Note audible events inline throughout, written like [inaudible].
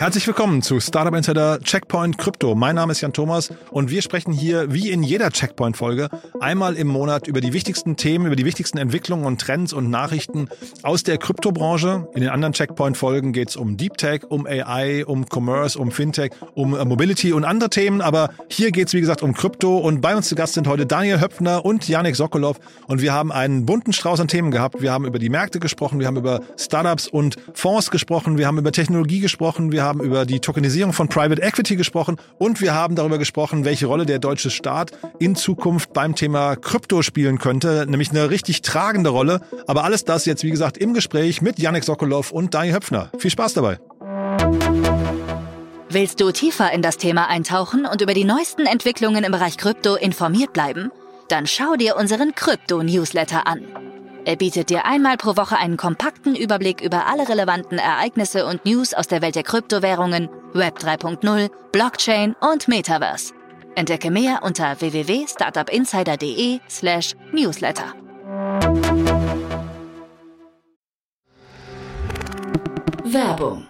Herzlich willkommen zu Startup Insider Checkpoint Crypto. Mein Name ist Jan Thomas und wir sprechen hier wie in jeder Checkpoint-Folge einmal im Monat über die wichtigsten Themen, über die wichtigsten Entwicklungen und Trends und Nachrichten aus der Kryptobranche. In den anderen Checkpoint-Folgen geht es um Deep Tech, um AI, um Commerce, um Fintech, um äh, Mobility und andere Themen. Aber hier geht es, wie gesagt, um Krypto und bei uns zu Gast sind heute Daniel Höpfner und Janik Sokolov und wir haben einen bunten Strauß an Themen gehabt. Wir haben über die Märkte gesprochen, wir haben über Startups und Fonds gesprochen, wir haben über Technologie gesprochen, wir haben haben über die Tokenisierung von Private Equity gesprochen und wir haben darüber gesprochen, welche Rolle der deutsche Staat in Zukunft beim Thema Krypto spielen könnte, nämlich eine richtig tragende Rolle. Aber alles das jetzt, wie gesagt, im Gespräch mit Yannick Sokolov und Daniel Höpfner. Viel Spaß dabei. Willst du tiefer in das Thema eintauchen und über die neuesten Entwicklungen im Bereich Krypto informiert bleiben? Dann schau dir unseren Krypto-Newsletter an. Er bietet dir einmal pro Woche einen kompakten Überblick über alle relevanten Ereignisse und News aus der Welt der Kryptowährungen, Web 3.0, Blockchain und Metaverse. Entdecke mehr unter www.startupinsider.de/newsletter. Werbung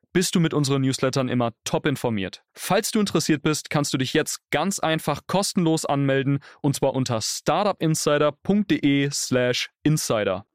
bist du mit unseren Newslettern immer top informiert. Falls du interessiert bist, kannst du dich jetzt ganz einfach kostenlos anmelden und zwar unter startupinsider.de/slash insider.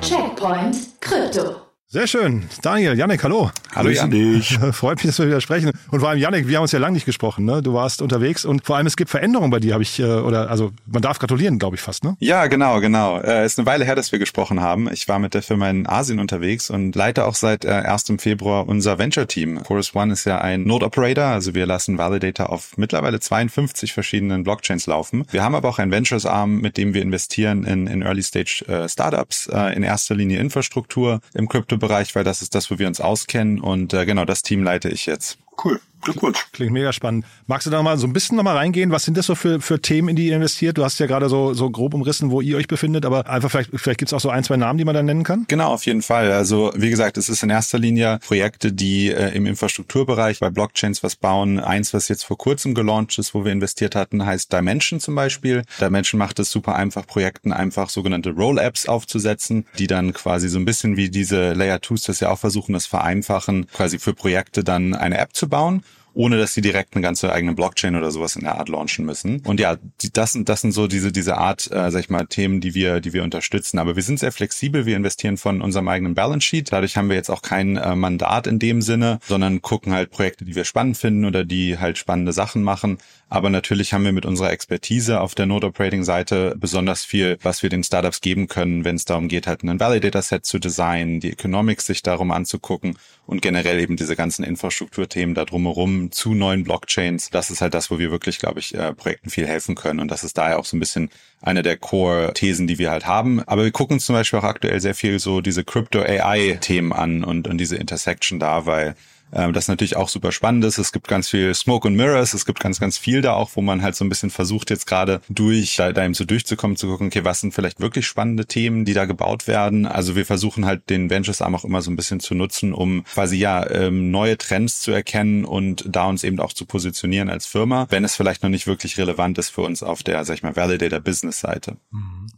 Checkpoint Krypto. Sehr schön. Daniel, Yannick, hallo. Hallo Yannick. [laughs] Freut mich, dass wir wieder sprechen. Und vor allem Yannick, wir haben uns ja lange nicht gesprochen. Ne? Du warst unterwegs und vor allem es gibt Veränderungen bei dir, habe ich, äh, oder also man darf gratulieren, glaube ich fast, ne? Ja, genau, genau. Äh, ist eine Weile her, dass wir gesprochen haben. Ich war mit der Firma in Asien unterwegs und leite auch seit äh, 1. Februar unser Venture-Team. Chorus One ist ja ein Node-Operator, also wir lassen Validator auf mittlerweile 52 verschiedenen Blockchains laufen. Wir haben aber auch ein Ventures-Arm, mit dem wir investieren in, in Early-Stage-Startups, äh, in erster Linie Infrastruktur im Crypto Bereich, weil das ist das, wo wir uns auskennen und äh, genau das Team leite ich jetzt. Cool. Glückwunsch. Klingt mega spannend. Magst du da mal so ein bisschen nochmal reingehen? Was sind das so für, für Themen, in die ihr investiert? Du hast ja gerade so, so grob umrissen, wo ihr euch befindet, aber einfach vielleicht, vielleicht gibt es auch so ein, zwei Namen, die man da nennen kann? Genau, auf jeden Fall. Also wie gesagt, es ist in erster Linie Projekte, die äh, im Infrastrukturbereich bei Blockchains was bauen. Eins, was jetzt vor kurzem gelauncht ist, wo wir investiert hatten, heißt Dimension zum Beispiel. Dimension macht es super einfach, Projekten einfach sogenannte Roll-Apps aufzusetzen, die dann quasi so ein bisschen wie diese Layer 2s das ja auch versuchen, das vereinfachen, quasi für Projekte dann eine App zu bauen ohne dass sie direkt eine ganze eigene Blockchain oder sowas in der Art launchen müssen. Und ja, das sind das sind so diese diese Art, äh, sag ich mal, Themen, die wir die wir unterstützen. Aber wir sind sehr flexibel. Wir investieren von unserem eigenen Balance Sheet. Dadurch haben wir jetzt auch kein äh, Mandat in dem Sinne, sondern gucken halt Projekte, die wir spannend finden oder die halt spannende Sachen machen. Aber natürlich haben wir mit unserer Expertise auf der Node Operating Seite besonders viel, was wir den Startups geben können, wenn es darum geht, halt einen Validator Set zu designen, die Economics sich darum anzugucken und generell eben diese ganzen Infrastrukturthemen da drumherum zu neuen Blockchains. Das ist halt das, wo wir wirklich, glaube ich, äh, Projekten viel helfen können. Und das ist daher auch so ein bisschen eine der Core-Thesen, die wir halt haben. Aber wir gucken uns zum Beispiel auch aktuell sehr viel so diese Crypto-AI-Themen an und, und diese Intersection da, weil ähm, das natürlich auch super spannend ist. Es gibt ganz viel Smoke and Mirrors, es gibt ganz, ganz viel da auch, wo man halt so ein bisschen versucht, jetzt gerade durch, da, da eben so durchzukommen, zu gucken, okay, was sind vielleicht wirklich spannende Themen, die da gebaut werden. Also wir versuchen halt den Ventures Arm auch immer so ein bisschen zu nutzen, um quasi ja ähm, neue Trends zu erkennen und da uns eben auch zu positionieren als Firma, wenn es vielleicht noch nicht wirklich relevant ist für uns auf der, sag ich mal, Validator Business Seite. Mhm.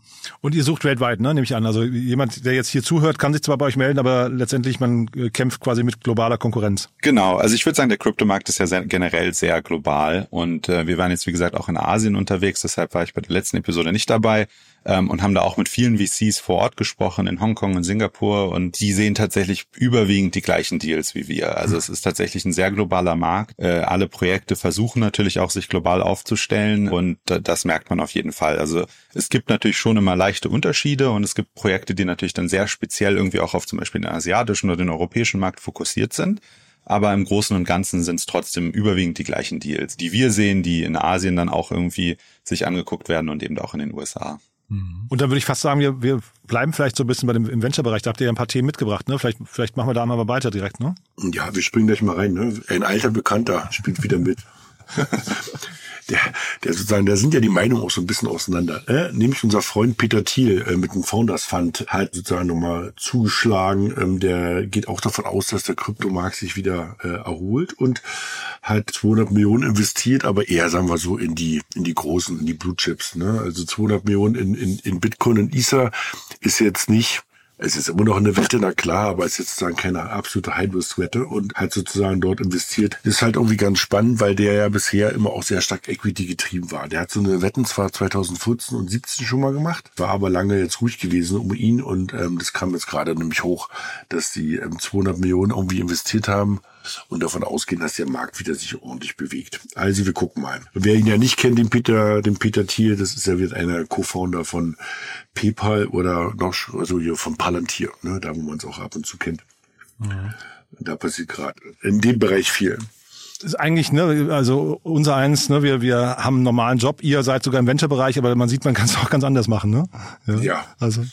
Und ihr sucht weltweit, ne, nehme ich an. Also jemand, der jetzt hier zuhört, kann sich zwar bei euch melden, aber letztendlich man äh, kämpft quasi mit globaler Konkurrenz. Genau, also ich würde sagen, der Kryptomarkt ist ja sehr, generell sehr global und äh, wir waren jetzt, wie gesagt, auch in Asien unterwegs, deshalb war ich bei der letzten Episode nicht dabei ähm, und haben da auch mit vielen VCs vor Ort gesprochen, in Hongkong und Singapur und die sehen tatsächlich überwiegend die gleichen Deals wie wir. Also es ist tatsächlich ein sehr globaler Markt. Äh, alle Projekte versuchen natürlich auch, sich global aufzustellen und das merkt man auf jeden Fall. Also es gibt natürlich schon immer leichte Unterschiede und es gibt Projekte, die natürlich dann sehr speziell irgendwie auch auf zum Beispiel den asiatischen oder den europäischen Markt fokussiert sind. Aber im Großen und Ganzen sind es trotzdem überwiegend die gleichen Deals, die wir sehen, die in Asien dann auch irgendwie sich angeguckt werden und eben auch in den USA. Mhm. Und dann würde ich fast sagen, wir, wir bleiben vielleicht so ein bisschen bei dem im Venture-Bereich. Da habt ihr ja ein paar Themen mitgebracht, ne? Vielleicht, vielleicht machen wir da mal weiter direkt, ne? Ja, wir springen gleich mal rein. Ne? Ein alter Bekannter spielt wieder mit. [laughs] der, der sozusagen, da sind ja die Meinungen auch so ein bisschen auseinander. Äh, nämlich unser Freund Peter Thiel äh, mit dem Founders Fund halt sozusagen nochmal zugeschlagen. Ähm, der geht auch davon aus, dass der Kryptomarkt sich wieder äh, erholt und halt 200 Millionen investiert, aber eher, sagen wir so, in die, in die großen, in die Blue Chips. Ne? Also 200 Millionen in, in, in Bitcoin und Ether ist jetzt nicht es ist immer noch eine Wette, na klar, aber es ist sozusagen keine absolute High-Risk-Wette und halt sozusagen dort investiert. ist halt irgendwie ganz spannend, weil der ja bisher immer auch sehr stark Equity getrieben war. Der hat so eine Wetten zwar 2014 und 17 schon mal gemacht, war aber lange jetzt ruhig gewesen um ihn und ähm, das kam jetzt gerade nämlich hoch, dass die ähm, 200 Millionen irgendwie investiert haben und davon ausgehen, dass der Markt wieder sich ordentlich bewegt. Also wir gucken mal. Wer ihn ja nicht kennt, den Peter, den Peter Thiel, das ist ja wieder einer Co-Founder von PayPal oder noch, also hier von Palantir, ne, da wo man es auch ab und zu kennt. Mhm. Da passiert gerade in dem Bereich viel ist eigentlich, ne, also unser eins, ne, wir, wir haben einen normalen Job, ihr seid sogar im Venture-Bereich, aber man sieht, man kann es auch ganz anders machen, ne? Ja. ja. Also.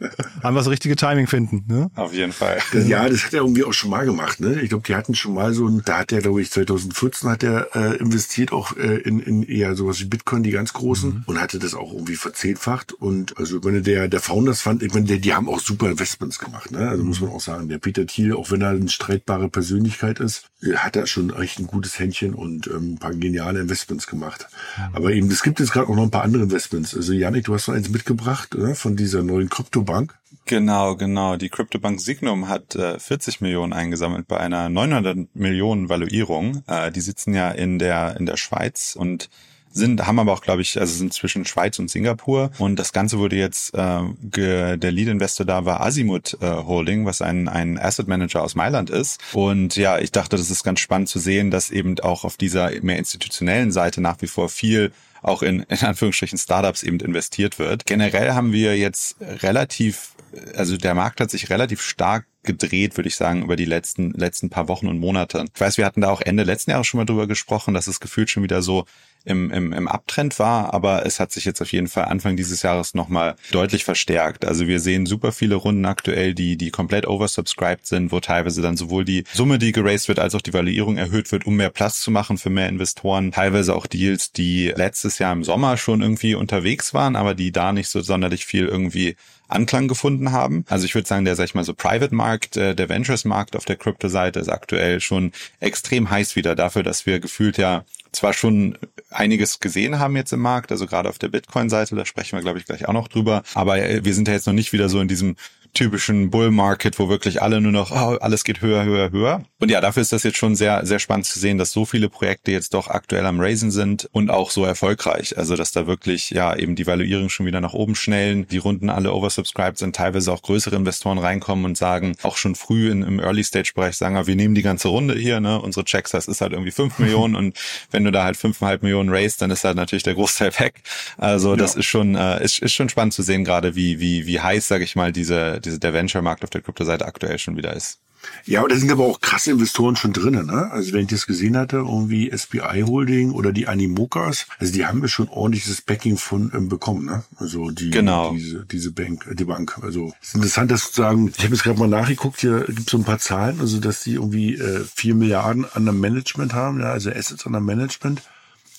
[laughs] Haben wir das richtige Timing finden, ne? Auf jeden Fall. Ja, das hat er irgendwie auch schon mal gemacht, ne? Ich glaube, die hatten schon mal so ein, da hat er, glaube ich, 2014 hat er äh, investiert auch äh, in, in eher sowas wie Bitcoin, die ganz großen, mhm. und hatte das auch irgendwie verzehnfacht. Und also wenn der, der Founders fand, ich meine, der, die haben auch super Investments gemacht, ne? Also mhm. muss man auch sagen, der Peter Thiel, auch wenn er eine streitbare Persönlichkeit ist, äh, hat er schon echt ein gutes Händchen und ähm, ein paar geniale Investments gemacht. Mhm. Aber eben, es gibt jetzt gerade auch noch ein paar andere Investments. Also Janik, du hast noch eins mitgebracht, oder? Von dieser neuen Krypto Kryptobank? Genau, genau. Die Kryptobank Signum hat äh, 40 Millionen eingesammelt bei einer 900 Millionen Valuierung. Äh, die sitzen ja in der in der Schweiz und sind, haben aber auch, glaube ich, also sind zwischen Schweiz und Singapur. Und das Ganze wurde jetzt, äh, ge, der Lead-Investor da war Azimuth äh, Holding, was ein, ein Asset Manager aus Mailand ist. Und ja, ich dachte, das ist ganz spannend zu sehen, dass eben auch auf dieser mehr institutionellen Seite nach wie vor viel auch in, in Anführungsstrichen Startups eben investiert wird. Generell haben wir jetzt relativ, also der Markt hat sich relativ stark gedreht, würde ich sagen, über die letzten, letzten paar Wochen und Monate. Ich weiß, wir hatten da auch Ende letzten Jahres schon mal drüber gesprochen, dass es gefühlt schon wieder so im, im, im Abtrend war, aber es hat sich jetzt auf jeden Fall Anfang dieses Jahres nochmal deutlich verstärkt. Also wir sehen super viele Runden aktuell, die, die komplett oversubscribed sind, wo teilweise dann sowohl die Summe, die geraced wird, als auch die Valuierung erhöht wird, um mehr Platz zu machen für mehr Investoren. Teilweise auch Deals, die letztes Jahr im Sommer schon irgendwie unterwegs waren, aber die da nicht so sonderlich viel irgendwie Anklang gefunden haben. Also ich würde sagen, der, sag ich mal, so Private-Markt, äh, der Ventures-Markt auf der Krypto-Seite ist aktuell schon extrem heiß wieder dafür, dass wir gefühlt ja zwar schon einiges gesehen haben jetzt im Markt, also gerade auf der Bitcoin-Seite, da sprechen wir, glaube ich, gleich auch noch drüber. Aber äh, wir sind ja jetzt noch nicht wieder so in diesem typischen Bull Market, wo wirklich alle nur noch, oh, alles geht höher, höher, höher. Und ja, dafür ist das jetzt schon sehr, sehr spannend zu sehen, dass so viele Projekte jetzt doch aktuell am Raisen sind und auch so erfolgreich. Also, dass da wirklich, ja, eben die Valuierung schon wieder nach oben schnellen, die Runden alle oversubscribed sind, teilweise auch größere Investoren reinkommen und sagen, auch schon früh in, im Early Stage Bereich sagen, wir nehmen die ganze Runde hier, ne, unsere Checks, das ist halt irgendwie fünf [laughs] Millionen und wenn du da halt fünfeinhalb Millionen raised, dann ist halt natürlich der Großteil [laughs] weg. Also, das ja. ist schon, äh, ist, ist schon spannend zu sehen, gerade wie, wie, wie heiß, sage ich mal, diese, diese, der Venture-Markt auf der Kryptoseite aktuell schon wieder ist. Ja, da sind aber auch krasse Investoren schon drinnen. Ne? Also wenn ich das gesehen hatte, irgendwie SBI Holding oder die Animokas, also die haben ja schon ordentliches Backing von ähm, bekommen. Ne? Also die genau. diese diese Bank, die Bank. Also es ist interessant, dass sozusagen, ich habe jetzt gerade mal nachgeguckt, hier gibt es so ein paar Zahlen, also dass die irgendwie äh, 4 Milliarden an der Management haben, ja, also Assets an der Management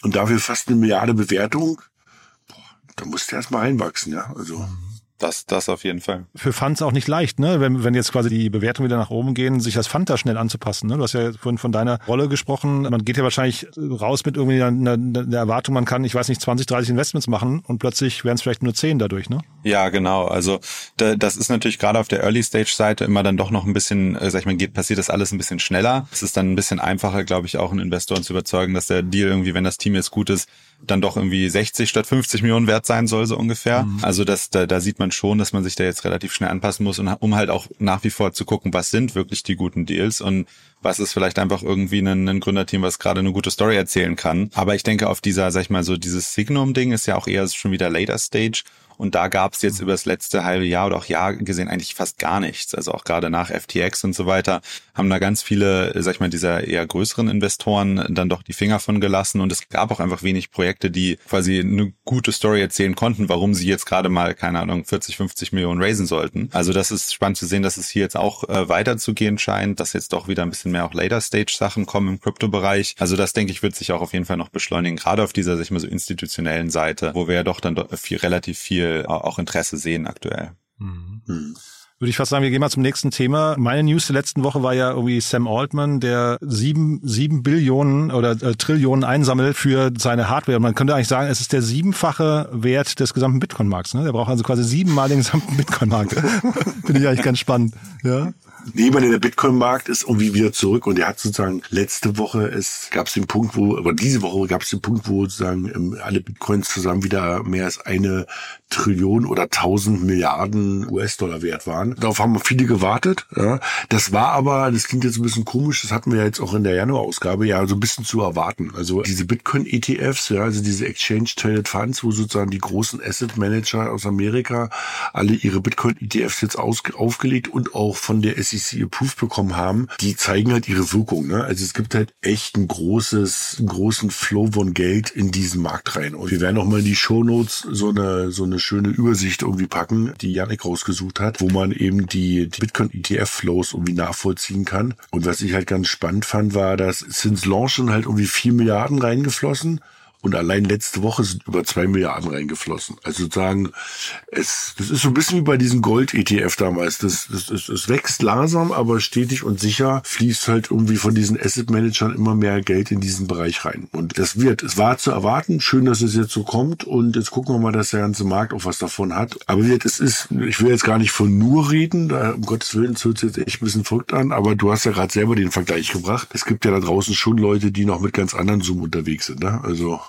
und dafür fast eine Milliarde Bewertung. Boah, da musst du erst mal reinwachsen, ja. Also mhm. Das, das auf jeden Fall. Für Funds auch nicht leicht, ne? Wenn, wenn jetzt quasi die Bewertungen wieder nach oben gehen, sich das Fund da schnell anzupassen. Ne? Du hast ja vorhin von deiner Rolle gesprochen. Man geht ja wahrscheinlich raus mit irgendwie einer, einer Erwartung, man kann, ich weiß nicht, 20, 30 Investments machen und plötzlich wären es vielleicht nur 10 dadurch, ne? Ja, genau. Also da, das ist natürlich gerade auf der Early Stage Seite immer dann doch noch ein bisschen, äh, sag ich mal, geht, passiert das alles ein bisschen schneller. Es ist dann ein bisschen einfacher, glaube ich, auch einen Investoren zu überzeugen, dass der Deal irgendwie, wenn das Team jetzt gut ist, dann doch irgendwie 60 statt 50 Millionen wert sein soll, so ungefähr. Mhm. Also das, da, da sieht man schon, dass man sich da jetzt relativ schnell anpassen muss, um halt auch nach wie vor zu gucken, was sind wirklich die guten Deals und was ist vielleicht einfach irgendwie ein, ein Gründerteam, was gerade eine gute Story erzählen kann. Aber ich denke, auf dieser, sag ich mal, so dieses Signum-Ding ist ja auch eher schon wieder Later Stage Und da gab es jetzt über das letzte halbe Jahr oder auch Jahr gesehen eigentlich fast gar nichts. Also auch gerade nach FTX und so weiter haben da ganz viele, sag ich mal, dieser eher größeren Investoren dann doch die Finger von gelassen. Und es gab auch einfach wenig Projekte, die quasi eine gute Story erzählen konnten, warum sie jetzt gerade mal, keine Ahnung, 40, 50 Millionen raisen sollten. Also das ist spannend zu sehen, dass es hier jetzt auch äh, weiterzugehen scheint, dass jetzt doch wieder ein bisschen mehr auch Later-Stage-Sachen kommen im Kryptobereich. Also das, denke ich, wird sich auch auf jeden Fall noch beschleunigen, gerade auf dieser, sag ich mal, so institutionellen Seite, wo wir ja doch dann viel, relativ viel auch Interesse sehen aktuell. Mhm. Mhm würde ich fast sagen, wir gehen mal zum nächsten Thema. Meine News der letzten Woche war ja irgendwie Sam Altman, der sieben, sieben Billionen oder äh, Trillionen einsammelt für seine Hardware. Und man könnte eigentlich sagen, es ist der siebenfache Wert des gesamten Bitcoin-Markts. Ne? Der braucht also quasi siebenmal den gesamten [laughs] Bitcoin-Markt. Finde ich eigentlich ganz spannend. Ja. Nee, der Bitcoin-Markt ist irgendwie wieder zurück und er hat sozusagen letzte Woche es gab es den Punkt, wo, aber diese Woche gab es den Punkt, wo sozusagen ähm, alle Bitcoins zusammen wieder mehr als eine Trillion oder tausend Milliarden US-Dollar wert waren. Darauf haben viele gewartet. Ja. Das war aber, das klingt jetzt ein bisschen komisch, das hatten wir jetzt auch in der Januar-Ausgabe, ja, so ein bisschen zu erwarten. Also diese Bitcoin-ETFs, ja, also diese Exchange-Traded Funds, wo sozusagen die großen Asset-Manager aus Amerika alle ihre Bitcoin-ETFs jetzt aufgelegt und auch von der SEC approved bekommen haben, die zeigen halt ihre Wirkung. Ne? Also es gibt halt echt ein großes, einen großen Flow von Geld in diesen Markt rein. Und wir werden auch mal in die Show Notes so eine, so eine schöne Übersicht irgendwie packen, die Janik rausgesucht hat, wo man eben die, die Bitcoin-ETF-Flows irgendwie nachvollziehen kann. Und was ich halt ganz spannend fand, war, dass since Launchen halt irgendwie vier Milliarden reingeflossen und allein letzte Woche sind über zwei Milliarden reingeflossen. Also sozusagen, es, das ist so ein bisschen wie bei diesem Gold-ETF damals. Das, das, das, das wächst langsam, aber stetig und sicher fließt halt irgendwie von diesen Asset-Managern immer mehr Geld in diesen Bereich rein. Und das wird, es war zu erwarten. Schön, dass es jetzt so kommt. Und jetzt gucken wir mal, dass der ganze Markt auch was davon hat. Aber wird, es ist, ich will jetzt gar nicht von nur reden. Da, um Gottes Willen, es hört sich jetzt echt ein bisschen verrückt an. Aber du hast ja gerade selber den Vergleich gebracht. Es gibt ja da draußen schon Leute, die noch mit ganz anderen Zoom unterwegs sind. Ne? Also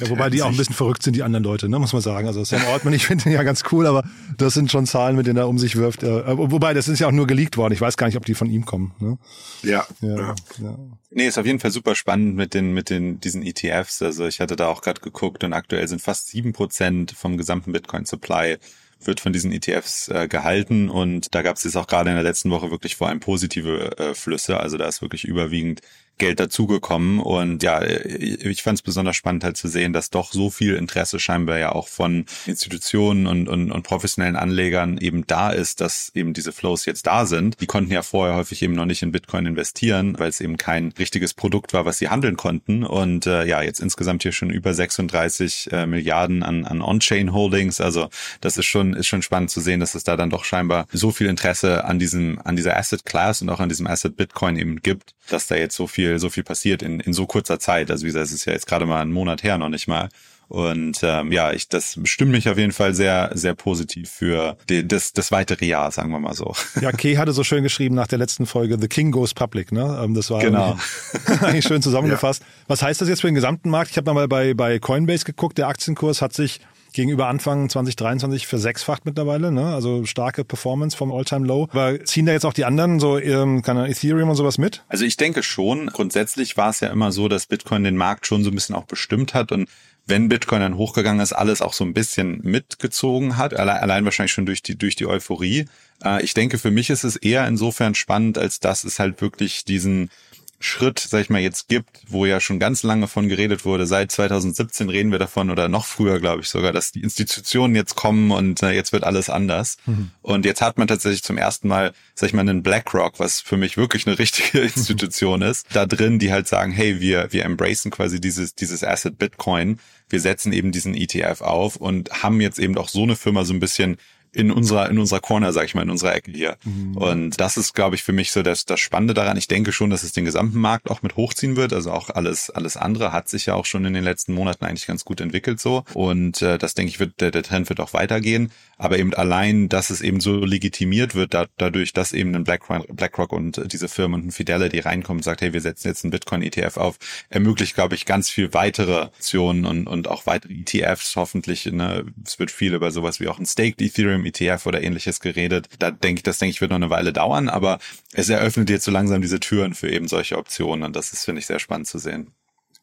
ja, wobei die auch ein bisschen verrückt sind, die anderen Leute, ne, muss man sagen. Also Sam Ortman, ich finde ihn ja ganz cool, aber das sind schon Zahlen, mit denen er um sich wirft. Wobei, das ist ja auch nur geleakt worden. Ich weiß gar nicht, ob die von ihm kommen. Ne? Ja, ja, ja. Nee, ist auf jeden Fall super spannend mit den, mit den, diesen ETFs. Also ich hatte da auch gerade geguckt und aktuell sind fast sieben Prozent vom gesamten Bitcoin-Supply wird von diesen ETFs äh, gehalten und da gab es jetzt auch gerade in der letzten Woche wirklich vor allem positive äh, Flüsse. Also da ist wirklich überwiegend Geld dazugekommen. Und ja, ich fand es besonders spannend halt zu sehen, dass doch so viel Interesse scheinbar ja auch von Institutionen und, und, und professionellen Anlegern eben da ist, dass eben diese Flows jetzt da sind. Die konnten ja vorher häufig eben noch nicht in Bitcoin investieren, weil es eben kein richtiges Produkt war, was sie handeln konnten. Und äh, ja, jetzt insgesamt hier schon über 36 äh, Milliarden an, an On-Chain-Holdings. Also das ist schon, ist schon spannend zu sehen, dass es da dann doch scheinbar so viel Interesse an diesem, an dieser Asset Class und auch an diesem Asset Bitcoin eben gibt, dass da jetzt so viel viel, so viel passiert in, in so kurzer Zeit. Also wie gesagt, es ist ja jetzt gerade mal einen Monat her, noch nicht mal. Und ähm, ja, ich das stimmt mich auf jeden Fall sehr, sehr positiv für die, das, das weitere Jahr, sagen wir mal so. Ja, Kay hatte so schön geschrieben nach der letzten Folge, The King Goes Public, ne? Ähm, das war genau. [laughs] eigentlich schön [laughs] zusammengefasst. Ja. Was heißt das jetzt für den gesamten Markt? Ich habe mal bei, bei Coinbase geguckt, der Aktienkurs hat sich gegenüber Anfang 2023 versechsfacht mittlerweile, ne? Also starke Performance vom Alltime low Aber ziehen da jetzt auch die anderen, so ähm, kann Ethereum und sowas mit? Also ich denke schon. Grundsätzlich war es ja immer so, dass Bitcoin den Markt schon so ein bisschen auch bestimmt hat und wenn Bitcoin dann hochgegangen ist, alles auch so ein bisschen mitgezogen hat, allein, allein wahrscheinlich schon durch die, durch die Euphorie. Äh, ich denke, für mich ist es eher insofern spannend, als dass es halt wirklich diesen Schritt, sag ich mal, jetzt gibt, wo ja schon ganz lange von geredet wurde. Seit 2017 reden wir davon oder noch früher, glaube ich sogar, dass die Institutionen jetzt kommen und äh, jetzt wird alles anders. Mhm. Und jetzt hat man tatsächlich zum ersten Mal, sag ich mal, einen BlackRock, was für mich wirklich eine richtige [laughs] Institution mhm. ist, da drin, die halt sagen, hey, wir, wir embracen quasi dieses, dieses Asset Bitcoin. Wir setzen eben diesen ETF auf und haben jetzt eben auch so eine Firma so ein bisschen in unserer, in unserer Corner, sag ich mal, in unserer Ecke hier. Mhm. Und das ist, glaube ich, für mich so das, das Spannende daran. Ich denke schon, dass es den gesamten Markt auch mit hochziehen wird. Also auch alles, alles andere hat sich ja auch schon in den letzten Monaten eigentlich ganz gut entwickelt so. Und äh, das denke ich, wird, der, der Trend wird auch weitergehen. Aber eben allein, dass es eben so legitimiert wird, da, dadurch, dass eben ein BlackRock, BlackRock und diese Firmen und ein Fidelity reinkommen und sagt, hey, wir setzen jetzt einen Bitcoin-ETF auf, ermöglicht, glaube ich, ganz viel weitere Optionen und, und auch weitere ETFs hoffentlich. Ne? Es wird viel über sowas wie auch ein Staked Ethereum ETF oder ähnliches geredet. Da denke ich, das denke ich wird noch eine Weile dauern, aber es eröffnet jetzt so langsam diese Türen für eben solche Optionen und das ist, finde ich, sehr spannend zu sehen.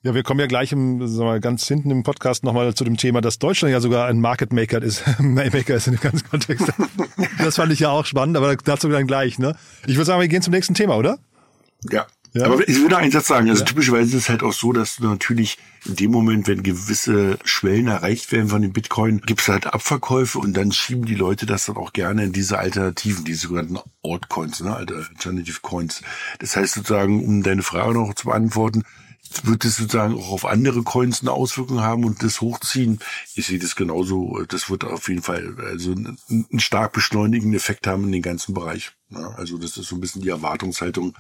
Ja, wir kommen ja gleich im, sagen wir mal, ganz hinten im Podcast nochmal zu dem Thema, dass Deutschland ja sogar ein Market Maker ist, [laughs] Maker ist in dem ganzen Kontext. Das fand ich ja auch spannend, aber dazu dann gleich, ne? Ich würde sagen, wir gehen zum nächsten Thema, oder? Ja. Ja. Aber ich würde einen Satz sagen, also ja. typischerweise ist es halt auch so, dass du natürlich in dem Moment, wenn gewisse Schwellen erreicht werden von dem Bitcoin, gibt es halt Abverkäufe und dann schieben die Leute das dann auch gerne in diese Alternativen, diese sogenannten Altcoins, ne, Alternative Coins. Das heißt sozusagen, um deine Frage noch zu beantworten, wird es sozusagen auch auf andere Coins eine Auswirkung haben und das hochziehen. Ich sehe das genauso. Das wird auf jeden Fall also einen stark beschleunigenden Effekt haben in den ganzen Bereich. Also das ist so ein bisschen die Erwartungshaltung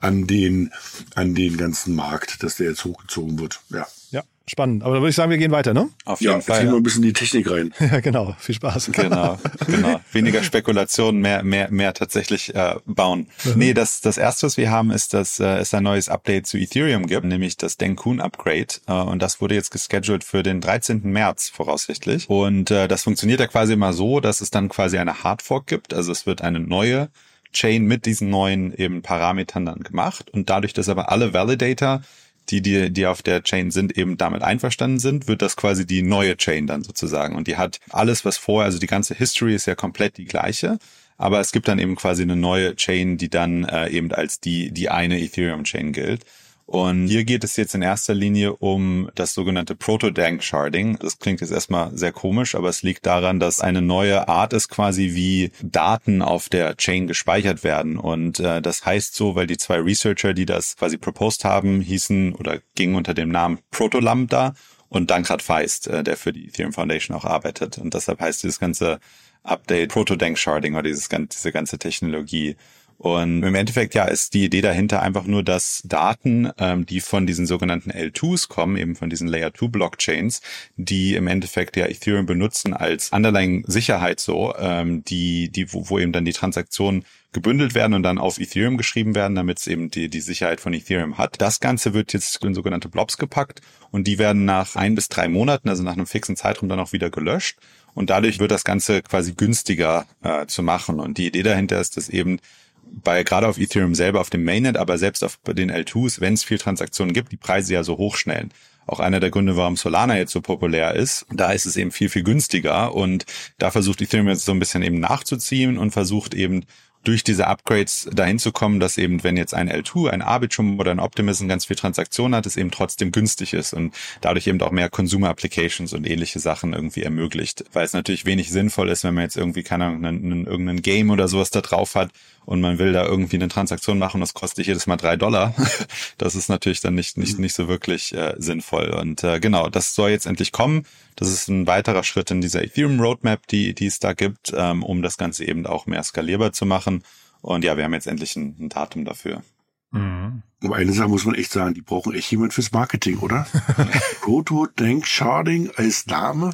an den, an den ganzen Markt, dass der jetzt hochgezogen wird. Ja. Ja spannend. Aber da würde ich sagen, wir gehen weiter, ne? Auf jeden ja, Fall. Ja. wir ein bisschen die Technik rein. [laughs] ja, genau. Viel Spaß. Genau, genau. Weniger Spekulation, mehr, mehr, mehr tatsächlich äh, bauen. Mhm. Nee, das, das erste, was wir haben, ist, dass äh, es ein neues Update zu Ethereum gibt, nämlich das Denkun Upgrade. Äh, und das wurde jetzt gescheduled für den 13. März voraussichtlich. Und äh, das funktioniert ja quasi immer so, dass es dann quasi eine Hardfork gibt. Also es wird eine neue Chain mit diesen neuen eben Parametern dann gemacht. Und dadurch, dass aber alle Validator die, die, die auf der Chain sind, eben damit einverstanden sind, wird das quasi die neue Chain dann sozusagen. Und die hat alles, was vorher, also die ganze History ist ja komplett die gleiche. Aber es gibt dann eben quasi eine neue Chain, die dann äh, eben als die, die eine Ethereum-Chain gilt. Und hier geht es jetzt in erster Linie um das sogenannte Proto-Dank-Sharding. Das klingt jetzt erstmal sehr komisch, aber es liegt daran, dass eine neue Art ist quasi, wie Daten auf der Chain gespeichert werden. Und äh, das heißt so, weil die zwei Researcher, die das quasi proposed haben, hießen oder gingen unter dem Namen Proto-Lambda und Dankrad Feist, äh, der für die Ethereum Foundation auch arbeitet. Und deshalb heißt dieses ganze Update Proto-Dank-Sharding oder dieses, diese ganze Technologie. Und im Endeffekt ja ist die Idee dahinter einfach nur, dass Daten, ähm, die von diesen sogenannten L2s kommen, eben von diesen Layer 2 Blockchains, die im Endeffekt ja Ethereum benutzen als Underlying Sicherheit so, ähm, die, die, wo, wo eben dann die Transaktionen gebündelt werden und dann auf Ethereum geschrieben werden, damit es eben die, die Sicherheit von Ethereum hat. Das Ganze wird jetzt in sogenannte Blobs gepackt und die werden nach ein bis drei Monaten, also nach einem fixen Zeitraum, dann auch wieder gelöscht. Und dadurch wird das Ganze quasi günstiger äh, zu machen. Und die Idee dahinter ist, dass eben bei gerade auf Ethereum selber auf dem Mainnet, aber selbst auf den L2s, wenn es viel Transaktionen gibt, die Preise ja so hochschnellen. Auch einer der Gründe, warum Solana jetzt so populär ist, da ist es eben viel, viel günstiger und da versucht Ethereum jetzt so ein bisschen eben nachzuziehen und versucht eben durch diese Upgrades dahin zu kommen, dass eben, wenn jetzt ein L2, ein Arbitrum oder ein Optimism ganz viel Transaktionen hat, es eben trotzdem günstig ist und dadurch eben auch mehr Consumer Applications und ähnliche Sachen irgendwie ermöglicht. Weil es natürlich wenig sinnvoll ist, wenn man jetzt irgendwie, keine Ahnung, einen, irgendeinen Game oder sowas da drauf hat und man will da irgendwie eine Transaktion machen, das kostet jedes Mal drei Dollar. [laughs] das ist natürlich dann nicht, nicht, nicht so wirklich äh, sinnvoll. Und äh, genau, das soll jetzt endlich kommen. Das ist ein weiterer Schritt in dieser Ethereum Roadmap, die, die es da gibt, ähm, um das Ganze eben auch mehr skalierbar zu machen. Und ja, wir haben jetzt endlich ein, ein Datum dafür. Mhm. Um eine Sache muss man echt sagen, die brauchen echt jemand fürs Marketing, oder? [laughs] Proto Denk Sharding als Name,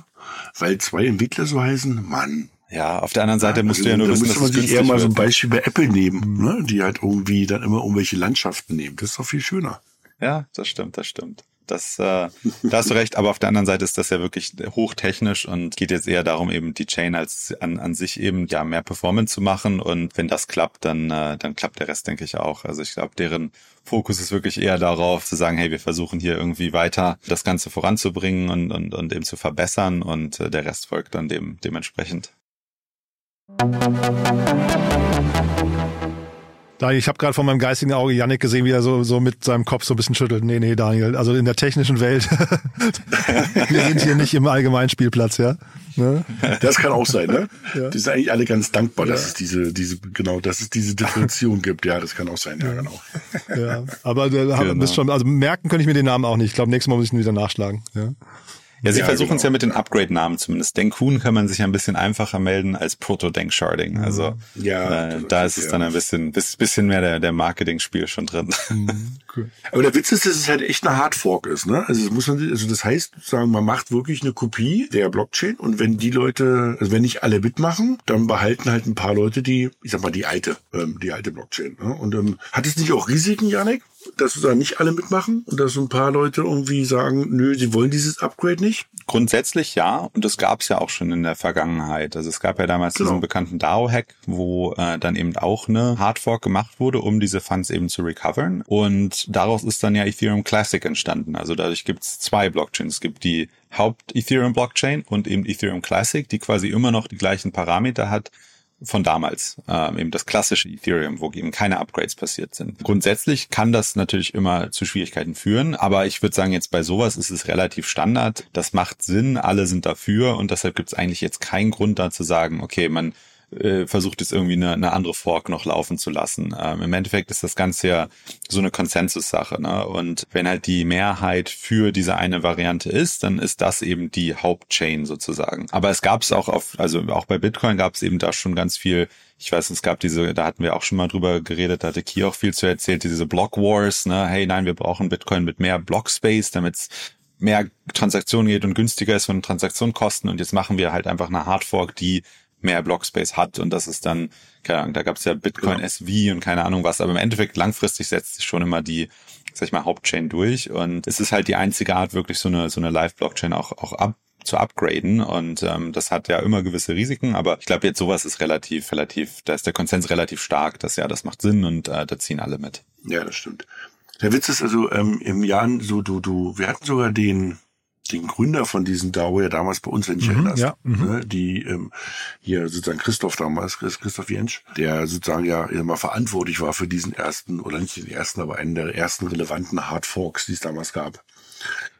weil zwei Entwickler so heißen, Mann. Ja, auf der anderen Seite musst also, du ja nur da wissen, dass man sich eher mal so ein Beispiel bei Apple nehmen, ne? die halt irgendwie dann immer irgendwelche Landschaften nehmen. Das ist doch viel schöner. Ja, das stimmt, das stimmt. Das, äh, da hast du recht, aber auf der anderen Seite ist das ja wirklich hochtechnisch und geht jetzt eher darum, eben die Chain als an, an sich eben ja mehr Performance zu machen. Und wenn das klappt, dann, äh, dann klappt der Rest, denke ich, auch. Also ich glaube, deren Fokus ist wirklich eher darauf zu sagen, hey, wir versuchen hier irgendwie weiter das Ganze voranzubringen und, und, und eben zu verbessern und äh, der Rest folgt dann dem dementsprechend. Daniel, ich habe gerade von meinem geistigen Auge Yannick gesehen, wie er so, so mit seinem Kopf so ein bisschen schüttelt. Nee, nee, Daniel, also in der technischen Welt, [laughs] wir sind hier nicht im Allgemeinspielplatz, ja. Ne? Das kann auch sein, ne? Ja. Die sind eigentlich alle ganz dankbar, ja. dass es diese, diese, genau, dass es diese Differenzierung gibt. Ja, das kann auch sein, ja, genau. Ja, aber da haben genau. schon, also merken könnte ich mir den Namen auch nicht. Ich glaube, nächstes Mal muss ich ihn wieder nachschlagen. Ja. Ja, sie ja, versuchen es genau. ja mit den Upgrade-Namen zumindest. Denkun kann man sich ja ein bisschen einfacher melden als Proto-Denk-Sharding. Mhm. Also ja, äh, da ist es dann ein bisschen, bisschen mehr der, der Marketing-Spiel schon drin. Mhm, cool. [laughs] Aber der Witz ist, dass es halt echt eine Hardfork ist, ne? Also das muss man, also das heißt, sagen, man macht wirklich eine Kopie der Blockchain und wenn die Leute, also wenn nicht alle mitmachen, dann behalten halt ein paar Leute die, ich sag mal, die alte, ähm, die alte Blockchain. Ne? Und ähm, hat es nicht auch Risiken, Janik? Dass sozusagen nicht alle mitmachen und dass so ein paar Leute irgendwie sagen, nö, sie wollen dieses Upgrade nicht? Grundsätzlich ja, und das gab es ja auch schon in der Vergangenheit. Also es gab ja damals genau. diesen bekannten DAO-Hack, wo äh, dann eben auch eine Hardfork gemacht wurde, um diese Funds eben zu recovern. Und daraus ist dann ja Ethereum Classic entstanden. Also dadurch gibt es zwei Blockchains. Es gibt die Haupt-Ethereum-Blockchain und eben Ethereum Classic, die quasi immer noch die gleichen Parameter hat von damals, ähm, eben das klassische Ethereum, wo eben keine Upgrades passiert sind. Grundsätzlich kann das natürlich immer zu Schwierigkeiten führen, aber ich würde sagen, jetzt bei sowas ist es relativ Standard. Das macht Sinn, alle sind dafür und deshalb gibt es eigentlich jetzt keinen Grund da zu sagen, okay, man äh, versucht es irgendwie eine, eine andere Fork noch laufen zu lassen. Ähm, Im Endeffekt ist das Ganze ja so eine Konsensussache. Ne? Und wenn halt die Mehrheit für diese eine Variante ist, dann ist das eben die Hauptchain sozusagen. Aber es gab es auch auf, also auch bei Bitcoin gab es eben da schon ganz viel ich weiß, es gab diese, da hatten wir auch schon mal drüber geredet, da hatte Ki auch viel zu erzählt, diese Block Wars, ne, hey, nein, wir brauchen Bitcoin mit mehr Block Space, damit es mehr Transaktionen geht und günstiger ist von Transaktionskosten und jetzt machen wir halt einfach eine Hardfork, die mehr Blockspace hat und das ist dann, keine Ahnung, da gab es ja Bitcoin genau. SV und keine Ahnung was, aber im Endeffekt langfristig setzt sich schon immer die, sag ich mal, Hauptchain durch und es ist halt die einzige Art, wirklich so eine, so eine Live-Blockchain auch, auch ab, zu upgraden und ähm, das hat ja immer gewisse Risiken, aber ich glaube jetzt sowas ist relativ, relativ, da ist der Konsens relativ stark, dass ja, das macht Sinn und äh, da ziehen alle mit. Ja, das stimmt. Der Witz ist also ähm, im Jahr so du du wir hatten sogar den den Gründer von diesem DAO ja damals bei uns, wenn ich mhm, erinnerst, ja, mhm. ne, die ähm, hier sozusagen Christoph damals, Christoph Jensch, der sozusagen ja immer verantwortlich war für diesen ersten, oder nicht den ersten, aber einen der ersten relevanten Hard Forks, die es damals gab.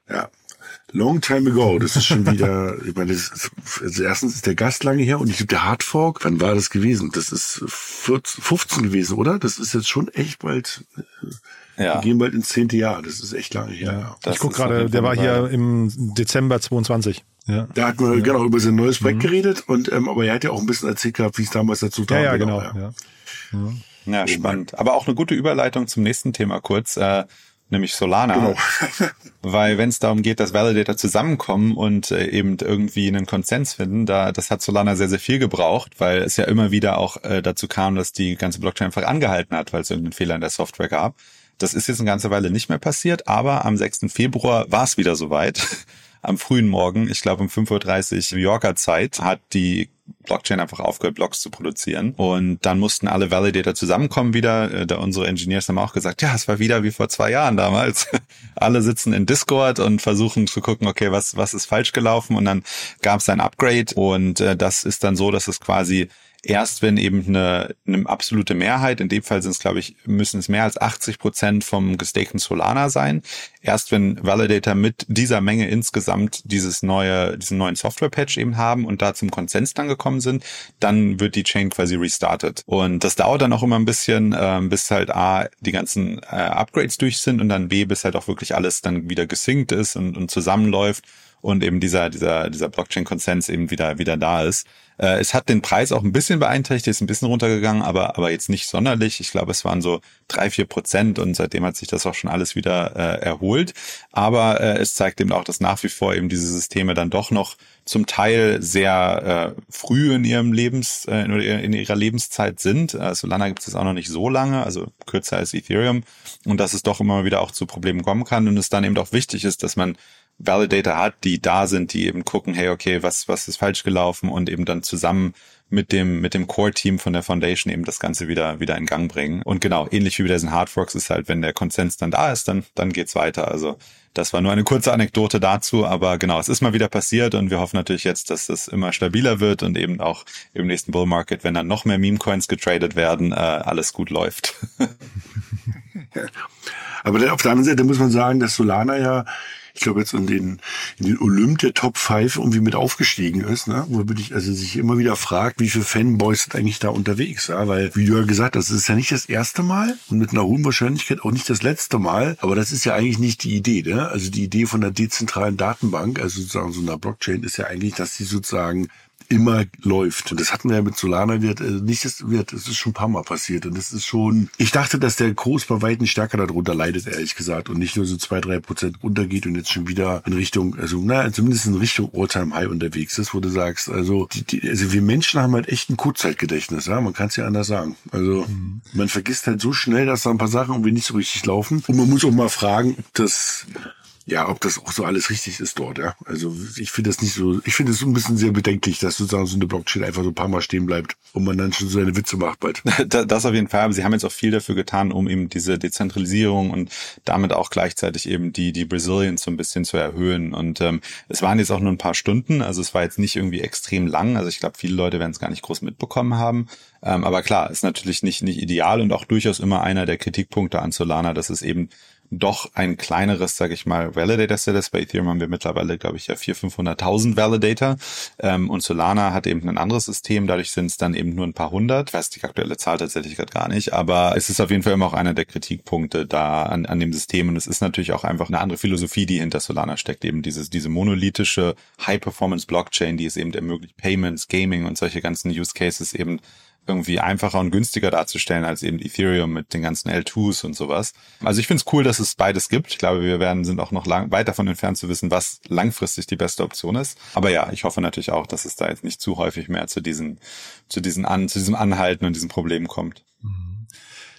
Ja, Long time ago. Das ist schon wieder, [laughs] ich meine, das ist, also erstens ist der Gast lange her und ich glaube, der Hardfork, wann war das gewesen? Das ist 14, 15 gewesen, oder? Das ist jetzt schon echt bald, äh, ja. wir gehen bald ins zehnte Jahr. Das ist echt lange her. Ja, ich guck gerade, der war hier im Dezember 22. Ja. Da hat man ja. genau über sein neues Projekt mhm. geredet und, ähm, aber er hat ja auch ein bisschen erzählt gehabt, wie es damals dazu kam. Ja, ja, genau. genau ja. Ja. ja, spannend. Aber auch eine gute Überleitung zum nächsten Thema kurz. Äh, nämlich Solana. Genau. [laughs] Weil wenn es darum geht, dass Validator zusammenkommen und äh, eben irgendwie einen Konsens finden, da das hat Solana sehr, sehr viel gebraucht, weil es ja immer wieder auch äh, dazu kam, dass die ganze Blockchain einfach angehalten hat, weil es irgendeinen Fehler in der Software gab. Das ist jetzt eine ganze Weile nicht mehr passiert, aber am 6. Februar war es wieder soweit. [laughs] am frühen Morgen, ich glaube um 5.30 Uhr New Yorker Zeit, hat die Blockchain einfach aufgehört, Blocks zu produzieren. Und dann mussten alle Validator zusammenkommen wieder. Äh, da unsere Engineers haben auch gesagt, ja, es war wieder wie vor zwei Jahren damals. [laughs] alle sitzen in Discord und versuchen zu gucken, okay, was, was ist falsch gelaufen? Und dann gab es ein Upgrade und äh, das ist dann so, dass es quasi erst wenn eben eine, eine absolute Mehrheit, in dem Fall sind es, glaube ich, müssen es mehr als 80 Prozent vom gestakten Solana sein, erst wenn Validator mit dieser Menge insgesamt dieses neue, diesen neuen Software-Patch eben haben und da zum Konsens dann gekommen sind, dann wird die Chain quasi restartet. Und das dauert dann auch immer ein bisschen, äh, bis halt A, die ganzen äh, Upgrades durch sind und dann B, bis halt auch wirklich alles dann wieder gesynkt ist und, und zusammenläuft und eben dieser, dieser, dieser Blockchain-Konsens eben wieder, wieder da ist. Äh, es hat den Preis auch ein bisschen beeinträchtigt, ist ein bisschen runtergegangen, aber, aber jetzt nicht sonderlich. Ich glaube, es waren so drei, vier Prozent und seitdem hat sich das auch schon alles wieder äh, erholt. Aber äh, es zeigt eben auch, dass nach wie vor eben diese Systeme dann doch noch zum Teil sehr äh, früh in ihrem Lebens, äh, in ihrer Lebenszeit sind. Äh, Solana gibt es auch noch nicht so lange, also kürzer als Ethereum. Und dass es doch immer wieder auch zu Problemen kommen kann und es dann eben auch wichtig ist, dass man Validator hat, die da sind, die eben gucken, hey, okay, was, was ist falsch gelaufen und eben dann zusammen mit dem, mit dem Core-Team von der Foundation eben das Ganze wieder, wieder in Gang bringen. Und genau, ähnlich wie bei diesen Hardforks ist halt, wenn der Konsens dann da ist, dann, dann geht's weiter. Also, das war nur eine kurze Anekdote dazu, aber genau, es ist mal wieder passiert und wir hoffen natürlich jetzt, dass es immer stabiler wird und eben auch im nächsten Bull Market, wenn dann noch mehr Meme-Coins getradet werden, äh, alles gut läuft. [laughs] aber auf der anderen Seite muss man sagen, dass Solana ja ich glaube jetzt in den, in den Olymp der Top 5 irgendwie mit aufgestiegen ist, ne? wo ich also sich immer wieder fragt, wie viele Fanboys sind eigentlich da unterwegs, ja? weil, wie du ja gesagt hast, das ist ja nicht das erste Mal und mit einer hohen Wahrscheinlichkeit auch nicht das letzte Mal, aber das ist ja eigentlich nicht die Idee, ne? also die Idee von einer dezentralen Datenbank, also sozusagen so einer Blockchain ist ja eigentlich, dass sie sozusagen immer läuft. Und das hatten wir ja mit Solana wird, also nicht das wird, es ist schon ein paar Mal passiert. Und das ist schon, ich dachte, dass der Kurs bei Weitem stärker darunter leidet, ehrlich gesagt, und nicht nur so zwei, drei Prozent runtergeht und jetzt schon wieder in Richtung, also na, zumindest in Richtung Alltime High unterwegs ist, wo du sagst, also die, die, also wir Menschen haben halt echt ein Kurzzeitgedächtnis, ja, man kann es ja anders sagen. Also mhm. man vergisst halt so schnell, dass da ein paar Sachen irgendwie nicht so richtig laufen. Und man muss auch mal fragen, ob das ja, ob das auch so alles richtig ist dort, ja. Also ich finde das nicht so, ich finde es ein bisschen sehr bedenklich, dass sozusagen so eine Blockchain einfach so ein paar Mal stehen bleibt und man dann schon so eine Witze macht bald. [laughs] Das auf jeden Fall, aber sie haben jetzt auch viel dafür getan, um eben diese Dezentralisierung und damit auch gleichzeitig eben die, die Resilience so ein bisschen zu erhöhen. Und ähm, es waren jetzt auch nur ein paar Stunden, also es war jetzt nicht irgendwie extrem lang. Also ich glaube, viele Leute werden es gar nicht groß mitbekommen haben. Ähm, aber klar, ist natürlich nicht, nicht ideal und auch durchaus immer einer der Kritikpunkte an Solana, dass es eben doch ein kleineres, sage ich mal, Validator-Set ist. Bei Ethereum haben wir mittlerweile, glaube ich, ja 400.000, 500.000 Validator. Ähm, und Solana hat eben ein anderes System. Dadurch sind es dann eben nur ein paar hundert. Ich weiß die aktuelle Zahl tatsächlich gerade gar nicht. Aber es ist auf jeden Fall immer auch einer der Kritikpunkte da an, an dem System. Und es ist natürlich auch einfach eine andere Philosophie, die hinter Solana steckt. Eben dieses, diese monolithische High-Performance-Blockchain, die es eben ermöglicht, Payments, Gaming und solche ganzen Use Cases eben irgendwie einfacher und günstiger darzustellen als eben Ethereum mit den ganzen L2s und sowas. Also ich finde es cool, dass es beides gibt. Ich glaube, wir werden sind auch noch lang, weit davon entfernt zu wissen, was langfristig die beste Option ist. Aber ja, ich hoffe natürlich auch, dass es da jetzt nicht zu häufig mehr zu diesen, zu diesen an, zu diesem Anhalten und diesen Problemen kommt. Mhm.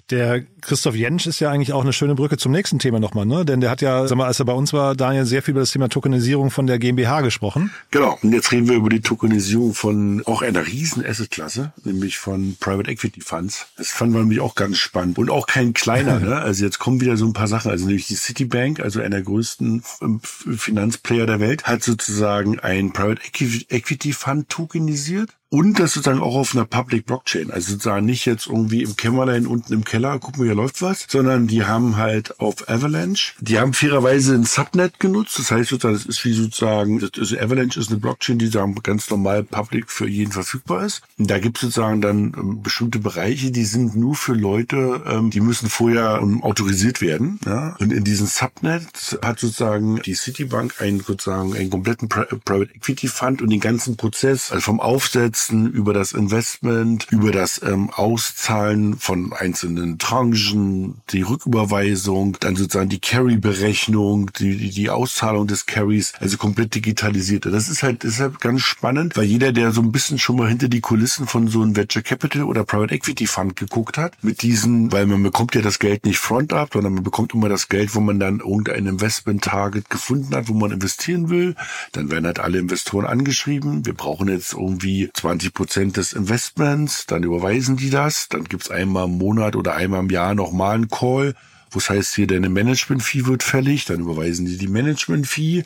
Der Christoph Jentsch ist ja eigentlich auch eine schöne Brücke zum nächsten Thema nochmal, ne? Denn der hat ja, sag mal, als er bei uns war, Daniel, sehr viel über das Thema Tokenisierung von der GmbH gesprochen. Genau. Und jetzt reden wir über die Tokenisierung von auch einer riesen Assetklasse, nämlich von Private Equity Funds. Das fanden wir nämlich auch ganz spannend. Und auch kein kleiner, [laughs] ne? Also jetzt kommen wieder so ein paar Sachen. Also nämlich die Citibank, also einer der größten Finanzplayer der Welt, hat sozusagen ein Private Equity Fund tokenisiert und das sozusagen auch auf einer Public Blockchain. Also sozusagen nicht jetzt irgendwie im Kämmerlein unten im Keller, gucken wir, hier läuft was, sondern die haben halt auf Avalanche, die haben fairerweise ein Subnet genutzt. Das heißt sozusagen, das ist wie sozusagen, das ist, Avalanche ist eine Blockchain, die sagen ganz normal public für jeden verfügbar ist. Und da gibt es sozusagen dann ähm, bestimmte Bereiche, die sind nur für Leute, ähm, die müssen vorher ähm, autorisiert werden. Ja? Und in diesem Subnet hat sozusagen die Citibank einen sozusagen einen kompletten Private Equity Fund und den ganzen Prozess, also vom Aufsetzen Umsetzen, über das Investment, über das ähm, Auszahlen von einzelnen Tranchen, die Rücküberweisung, dann sozusagen die Carry-Berechnung, die, die, die Auszahlung des Carries, also komplett digitalisiert. Das ist halt deshalb ganz spannend, weil jeder, der so ein bisschen schon mal hinter die Kulissen von so einem Venture Capital oder Private Equity Fund geguckt hat, mit diesen, weil man bekommt ja das Geld nicht front up, sondern man bekommt immer das Geld, wo man dann irgendein Investment-Target gefunden hat, wo man investieren will. Dann werden halt alle Investoren angeschrieben. Wir brauchen jetzt irgendwie 20 Prozent des Investments, dann überweisen die das, dann gibt's einmal im Monat oder einmal im Jahr nochmal einen Call, wo es heißt hier, deine Management-Fee wird fällig, dann überweisen die die Management-Fee,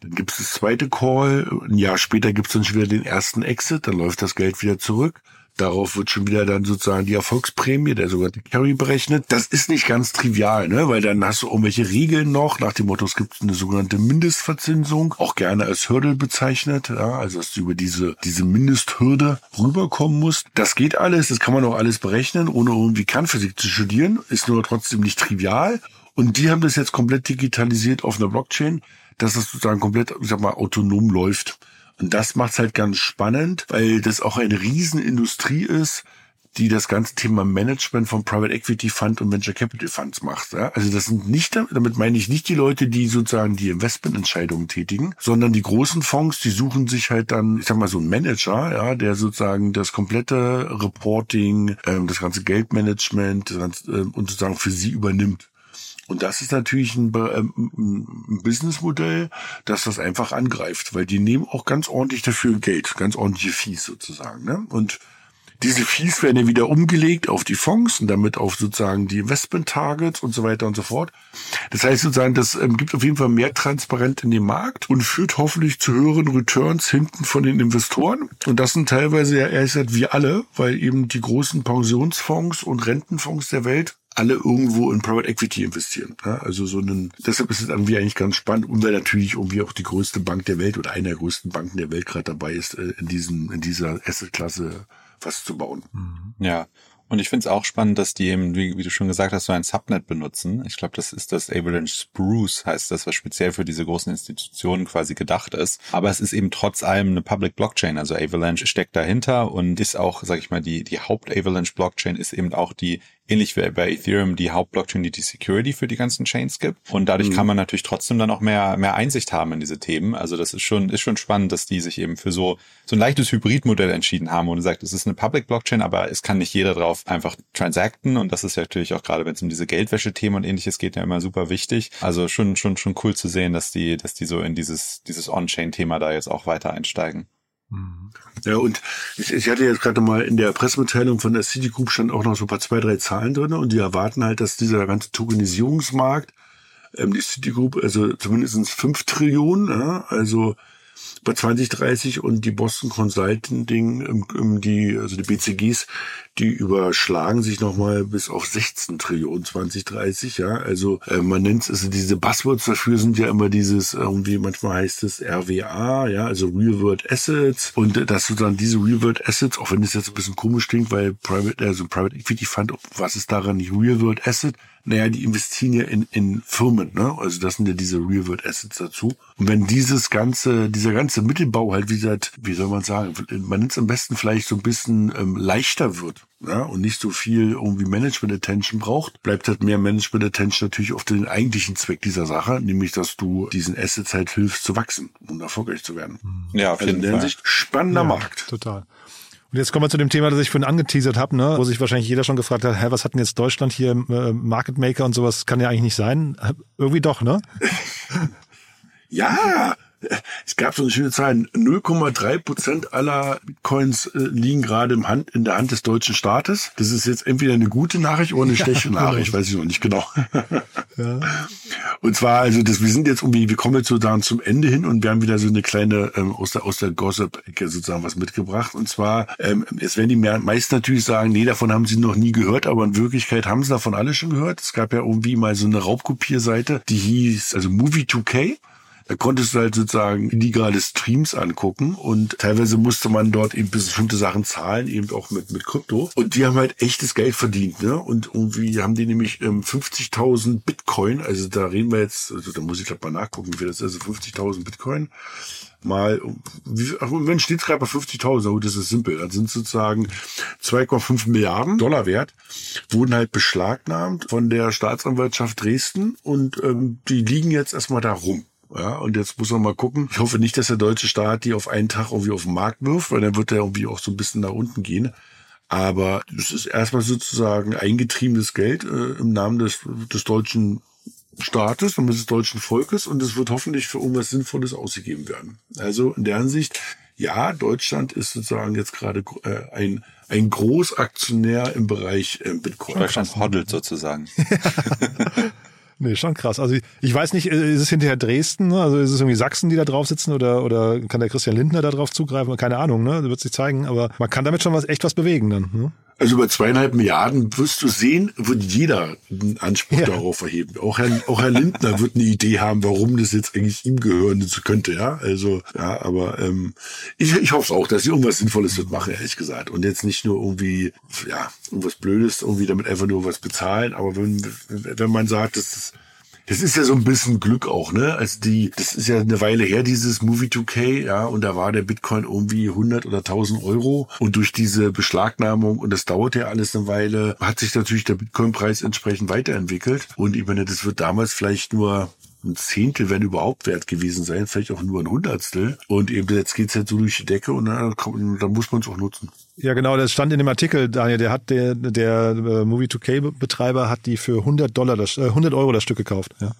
dann gibt's das zweite Call, ein Jahr später gibt's dann schon wieder den ersten Exit, dann läuft das Geld wieder zurück. Darauf wird schon wieder dann sozusagen die Erfolgsprämie, der sogenannte Carry berechnet. Das ist nicht ganz trivial, ne? weil dann hast du irgendwelche Regeln noch. Nach dem Motto, es gibt eine sogenannte Mindestverzinsung, auch gerne als Hürde bezeichnet. Ja? Also, dass du über diese, diese Mindesthürde rüberkommen musst. Das geht alles, das kann man auch alles berechnen, ohne irgendwie Kernphysik zu studieren. Ist nur trotzdem nicht trivial. Und die haben das jetzt komplett digitalisiert auf einer Blockchain, dass das sozusagen komplett, ich sag mal, autonom läuft. Und das macht's halt ganz spannend, weil das auch eine Riesenindustrie ist, die das ganze Thema Management von Private Equity Fund und Venture Capital Funds macht. Ja? Also das sind nicht, damit meine ich nicht die Leute, die sozusagen die Investmententscheidungen tätigen, sondern die großen Fonds, die suchen sich halt dann, ich sag mal so einen Manager, ja, der sozusagen das komplette Reporting, ähm, das ganze Geldmanagement das ganze, äh, und sozusagen für sie übernimmt. Und das ist natürlich ein, ähm, ein Businessmodell, dass das einfach angreift, weil die nehmen auch ganz ordentlich dafür Geld, ganz ordentliche Fees sozusagen. Ne? Und diese Fees werden ja wieder umgelegt auf die Fonds und damit auf sozusagen die Investment-Targets und so weiter und so fort. Das heißt sozusagen, das ähm, gibt auf jeden Fall mehr Transparenz in den Markt und führt hoffentlich zu höheren Returns hinten von den Investoren. Und das sind teilweise ja ehrlich gesagt wir alle, weil eben die großen Pensionsfonds und Rentenfonds der Welt alle irgendwo in Private Equity investieren. Ja, also so einen, deshalb ist es irgendwie eigentlich ganz spannend und weil natürlich irgendwie auch die größte Bank der Welt oder eine der größten Banken der Welt gerade dabei ist, äh, in diesem, in dieser Asset-Klasse was zu bauen. Ja. Und ich finde es auch spannend, dass die eben, wie, wie, du schon gesagt hast, so ein Subnet benutzen. Ich glaube, das ist das Avalanche Spruce, heißt das, was speziell für diese großen Institutionen quasi gedacht ist. Aber es ist eben trotz allem eine Public Blockchain. Also Avalanche steckt dahinter und ist auch, sag ich mal, die, die Haupt-Avalanche-Blockchain ist eben auch die ähnlich wie bei Ethereum die Hauptblockchain, die die Security für die ganzen Chains gibt. Und dadurch mhm. kann man natürlich trotzdem dann auch mehr, mehr Einsicht haben in diese Themen. Also das ist schon, ist schon spannend, dass die sich eben für so, so ein leichtes Hybridmodell entschieden haben und sagt, es ist eine Public Blockchain, aber es kann nicht jeder drauf einfach transacten. Und das ist ja natürlich auch gerade, wenn es um diese Geldwäsche-Themen und ähnliches geht, ja immer super wichtig. Also schon, schon, schon cool zu sehen, dass die, dass die so in dieses, dieses On-Chain-Thema da jetzt auch weiter einsteigen. Ja, und ich, ich hatte jetzt gerade mal in der Pressemitteilung von der Citigroup stand auch noch so ein paar zwei, drei Zahlen drin und die erwarten halt, dass dieser ganze Tokenisierungsmarkt, ähm, die Citigroup, also zumindest fünf Trillionen, ja, also bei 2030 und die Boston Consulting, um, die, also die BCGs, die überschlagen sich nochmal bis auf 16 Trillionen 2030, ja. Also äh, man nennt es, also diese Buzzwords dafür sind ja immer dieses, irgendwie manchmal heißt es RWA, ja, also Real World Assets. Und äh, dass sozusagen diese Real World Assets, auch wenn das jetzt ein bisschen komisch klingt, weil Private, also Private Equity Fund, was ist daran nicht Real World Asset? Naja, die investieren ja in, in Firmen, ne? Also das sind ja diese Real World Assets dazu. Und wenn dieses ganze, dieser ganze Mittelbau halt, wie gesagt, wie soll man sagen, man nennt es am besten vielleicht so ein bisschen ähm, leichter wird, ja, und nicht so viel irgendwie Management Attention braucht, bleibt halt mehr Management Attention natürlich auf den eigentlichen Zweck dieser Sache, nämlich, dass du diesen Assets halt hilfst zu wachsen und erfolgreich zu werden. Ja, auf also jeden in Fall. Hinsicht spannender ja, Markt. Total. Und jetzt kommen wir zu dem Thema, das ich vorhin angeteasert habe, ne? wo sich wahrscheinlich jeder schon gefragt hat, hä, was hat denn jetzt Deutschland hier, äh, Market Maker und sowas, kann ja eigentlich nicht sein. Irgendwie doch, ne? [laughs] ja, es gab so eine schöne Zahl, 0,3 Prozent aller Bitcoins äh, liegen gerade im Hand, in der Hand des deutschen Staates. Das ist jetzt entweder eine gute Nachricht oder eine [laughs] schlechte ja, Nachricht, weiß ich noch nicht genau. ja. [laughs] Und zwar, also das, wir sind jetzt irgendwie, wir kommen jetzt sozusagen zum Ende hin und wir haben wieder so eine kleine ähm, aus der aus der Gossip-Ecke sozusagen was mitgebracht. Und zwar, ähm, jetzt werden die meisten natürlich sagen, nee, davon haben sie noch nie gehört, aber in Wirklichkeit haben sie davon alle schon gehört. Es gab ja irgendwie mal so eine Raubkopierseite, die hieß also Movie2K. Da konntest du halt sozusagen illegale Streams angucken und teilweise musste man dort eben bestimmte Sachen zahlen, eben auch mit, mit Krypto. Und die haben halt echtes Geld verdient, ne? Und irgendwie haben die nämlich ähm, 50.000 Bitcoin, also da reden wir jetzt, also da muss ich glaube mal nachgucken, wie viel das ist, also 50.000 Bitcoin mal, wie, wenn steht gerade bei 50.000, gut, das ist simpel, dann sind sozusagen 2,5 Milliarden Dollar wert, wurden halt beschlagnahmt von der Staatsanwaltschaft Dresden und ähm, die liegen jetzt erstmal da rum. Ja, und jetzt muss man mal gucken. Ich hoffe nicht, dass der deutsche Staat die auf einen Tag irgendwie auf den Markt wirft, weil dann wird der irgendwie auch so ein bisschen nach unten gehen. Aber es ist erstmal sozusagen eingetriebenes Geld äh, im Namen des, des deutschen Staates und des deutschen Volkes und es wird hoffentlich für irgendwas Sinnvolles ausgegeben werden. Also in der Hinsicht, ja, Deutschland ist sozusagen jetzt gerade äh, ein, ein Großaktionär im Bereich äh, Bitcoin. Deutschland hoddelt sozusagen. [laughs] [laughs] Nee, schon krass. Also ich, ich weiß nicht, ist es hinterher Dresden, ne? also ist es irgendwie Sachsen, die da drauf sitzen oder, oder kann der Christian Lindner da drauf zugreifen? Keine Ahnung, ne? Das wird sich zeigen, aber man kann damit schon was echt was bewegen dann. Ne? Also über zweieinhalb Milliarden wirst du sehen, wird jeder einen Anspruch ja. darauf erheben. Auch Herr, auch Herr Lindner wird eine Idee haben, warum das jetzt eigentlich ihm gehören könnte, ja. Also, ja, aber ähm, ich, ich hoffe auch, dass sie irgendwas Sinnvolles wird machen, ehrlich gesagt. Und jetzt nicht nur irgendwie, ja, irgendwas Blödes, irgendwie damit einfach nur was bezahlen. Aber wenn, wenn man sagt, dass das das ist ja so ein bisschen Glück auch, ne? Also die, das ist ja eine Weile her, dieses Movie 2K, ja, und da war der Bitcoin irgendwie 100 oder 1000 Euro und durch diese Beschlagnahmung und das dauerte ja alles eine Weile, hat sich natürlich der Bitcoin-Preis entsprechend weiterentwickelt und ich meine, das wird damals vielleicht nur ein Zehntel, wenn überhaupt wert gewesen sein, vielleicht auch nur ein Hundertstel. Und eben jetzt geht's halt so durch die Decke und dann, dann muss man es auch nutzen. Ja, genau, das stand in dem Artikel, Daniel, der hat der, der äh, Movie 2K Betreiber hat die für 100 Dollar, das, äh, 100 Euro das Stück gekauft, ja.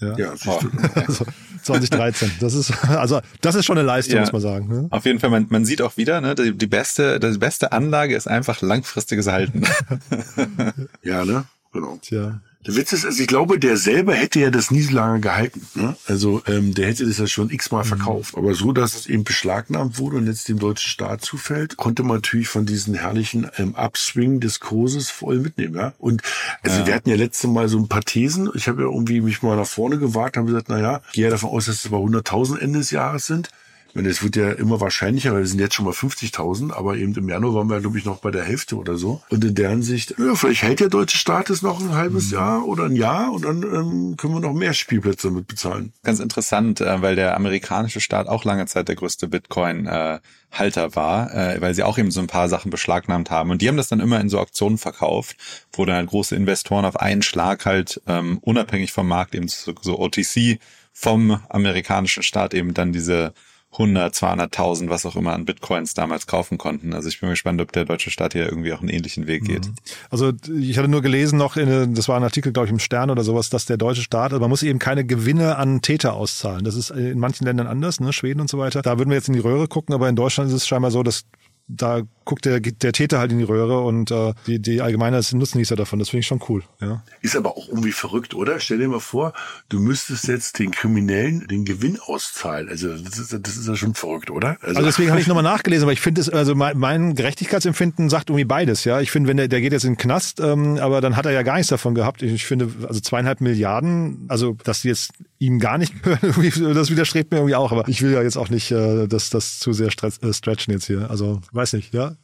Ja, ja [laughs] also 2013. Das ist also das ist schon eine Leistung, ja. muss man sagen. Ne? Auf jeden Fall, man, man sieht auch wieder, ne, die, die beste, die beste Anlage ist einfach langfristiges Halten. [laughs] ja, ne? Genau. Tja. Der Witz ist, also ich glaube, der selber hätte ja das nie so lange gehalten. Ne? Also ähm, der hätte das ja schon x-mal verkauft. Aber so, dass es eben beschlagnahmt wurde und jetzt dem deutschen Staat zufällt, konnte man natürlich von diesen herrlichen ähm, Upswing des Kurses voll mitnehmen. Ja? Und also ja. wir hatten ja letzte Mal so ein paar Thesen. Ich habe ja irgendwie mich mal nach vorne gewagt, habe gesagt, na ja, gehe ja davon aus, dass es über 100.000 Ende des Jahres sind. Und es wird ja immer wahrscheinlicher, weil wir sind jetzt schon mal 50.000, aber eben im Januar waren wir, glaube ich, noch bei der Hälfte oder so. Und in der Hinsicht, ja, vielleicht hält der deutsche Staat es noch ein halbes mhm. Jahr oder ein Jahr und dann ähm, können wir noch mehr Spielplätze mit bezahlen. Ganz interessant, äh, weil der amerikanische Staat auch lange Zeit der größte Bitcoin äh, Halter war, äh, weil sie auch eben so ein paar Sachen beschlagnahmt haben. Und die haben das dann immer in so Auktionen verkauft, wo dann halt große Investoren auf einen Schlag halt ähm, unabhängig vom Markt eben so, so OTC vom amerikanischen Staat eben dann diese 100, 200.000, was auch immer an Bitcoins damals kaufen konnten. Also ich bin gespannt, ob der deutsche Staat hier irgendwie auch einen ähnlichen Weg geht. Mhm. Also ich hatte nur gelesen noch, in, das war ein Artikel, glaube ich, im Stern oder sowas, dass der deutsche Staat, also man muss eben keine Gewinne an Täter auszahlen. Das ist in manchen Ländern anders, ne, Schweden und so weiter. Da würden wir jetzt in die Röhre gucken, aber in Deutschland ist es scheinbar so, dass da guckt der, der Täter halt in die Röhre und äh, die, die Allgemeine sind Nutznießer davon. Das finde ich schon cool. Ja. Ist aber auch irgendwie verrückt, oder? Stell dir mal vor, du müsstest jetzt den Kriminellen den Gewinn auszahlen. Also das ist, das ist ja schon verrückt, oder? Also, also deswegen habe ich [laughs] nochmal nachgelesen, aber ich finde es, also mein, mein Gerechtigkeitsempfinden sagt irgendwie beides. Ja, Ich finde, wenn der, der geht jetzt in den Knast, ähm, aber dann hat er ja gar nichts davon gehabt. Ich, ich finde, also zweieinhalb Milliarden, also dass die jetzt ihm gar nicht [laughs] gehören, das widerstrebt mir irgendwie auch. Aber ich will ja jetzt auch nicht äh, das, das zu sehr äh, stretchen jetzt hier. Also weiß nicht, ja.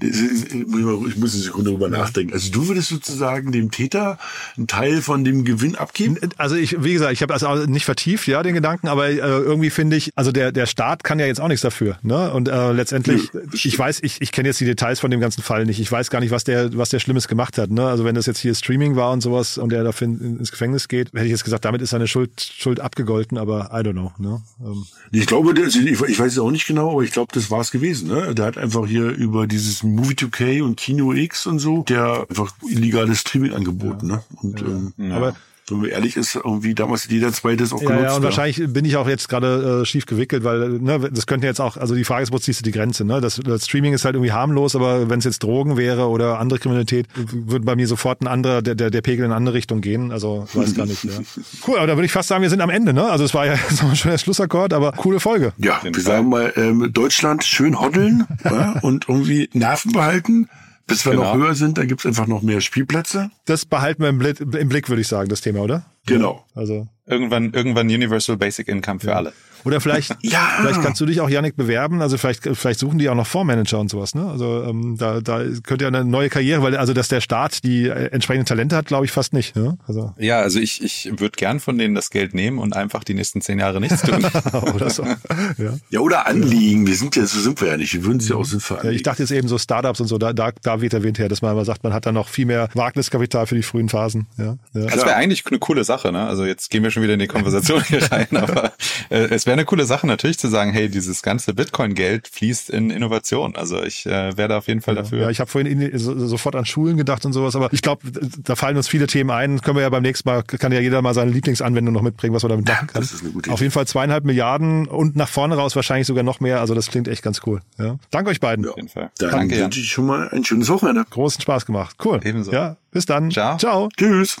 Ich muss eine Sekunde drüber nachdenken. Also du würdest sozusagen dem Täter einen Teil von dem Gewinn abgeben? Also ich, wie gesagt, ich habe das auch nicht vertieft, ja, den Gedanken, aber äh, irgendwie finde ich, also der der Staat kann ja jetzt auch nichts dafür, ne? Und äh, letztendlich, nee, ich weiß, ich, ich kenne jetzt die Details von dem ganzen Fall nicht. Ich weiß gar nicht, was der was der Schlimmes gemacht hat, ne? Also wenn das jetzt hier Streaming war und sowas und der dafür ins Gefängnis geht, hätte ich jetzt gesagt, damit ist seine Schuld Schuld abgegolten, aber I don't know, ne? Ähm. Ich glaube, ich, ich weiß es auch nicht genau, aber ich glaube, das war es gewesen, ne? Der hat einfach hier über dieses Movie 2K und Kino X und so, der einfach illegales Streaming angeboten, ja. ne? Und, ja. Ähm, ja. Aber wenn man ehrlich ist, irgendwie damals jeder zweite ist auch ja, genutzt. Ja, und wahrscheinlich bin ich auch jetzt gerade äh, schief gewickelt, weil ne, das könnte jetzt auch, also die Frage ist, wo ziehst du die Grenze? Ne? Das, das Streaming ist halt irgendwie harmlos, aber wenn es jetzt Drogen wäre oder andere Kriminalität, würde bei mir sofort ein anderer, der, der, der Pegel in eine andere Richtung gehen. Also weiß gar nicht. ja. [laughs] Cool, aber da würde ich fast sagen, wir sind am Ende. Ne? Also es war ja [laughs] so ein schöner Schlussakkord, aber coole Folge. Ja, wir sagen mal, ähm, Deutschland schön hoddeln [laughs] ja, und irgendwie Nerven behalten. Bis wir genau. noch höher sind, dann gibt's einfach noch mehr Spielplätze. Das behalten wir im Blick, im Blick, würde ich sagen, das Thema, oder? Genau. Also irgendwann, irgendwann Universal Basic Income für ja. alle. Oder vielleicht, [laughs] ja. vielleicht kannst du dich auch, Yannick, bewerben. Also vielleicht, vielleicht suchen die auch noch Fondsmanager und sowas. Ne? Also ähm, da, da könnte ja eine neue Karriere, weil also dass der Staat die äh, entsprechenden Talente hat, glaube ich fast nicht. Ne? Also. Ja, also ich, ich würde gern von denen das Geld nehmen und einfach die nächsten zehn Jahre nichts tun. [laughs] oder so. Ja. ja, oder anliegen. Wir sind ja, so sind wir ja nicht. Wir würden es ja auch sinnvoll ja, Ich dachte jetzt eben so Startups und so, da, da, da weht der Wind her, dass man aber sagt, man hat da noch viel mehr Wagniskapital für die frühen Phasen. Ja, ja. Das wäre eigentlich eine coole Sache. Ne? Also jetzt gehen wir schon wieder in die Konversation hier [laughs] rein, aber äh, es wäre eine coole Sache natürlich natürlich zu sagen, hey, dieses ganze Bitcoin-Geld fließt in Innovation. Also ich äh, werde auf jeden Fall ja, dafür. Ja, ich habe vorhin in, so, sofort an Schulen gedacht und sowas, aber ich glaube, da fallen uns viele Themen ein. Können wir ja beim nächsten Mal, kann ja jeder mal seine Lieblingsanwendung noch mitbringen, was man damit machen kann. Das ist eine gute Idee. Auf jeden Fall zweieinhalb Milliarden und nach vorne raus wahrscheinlich sogar noch mehr. Also das klingt echt ganz cool. Ja. Danke euch beiden. Ja, auf jeden Fall. Dann Danke, wünsche ich schon mal ein schönes Wochenende. Großen Spaß gemacht. Cool. Ebenso. Ja, bis dann. Ciao. Ciao. Tschüss.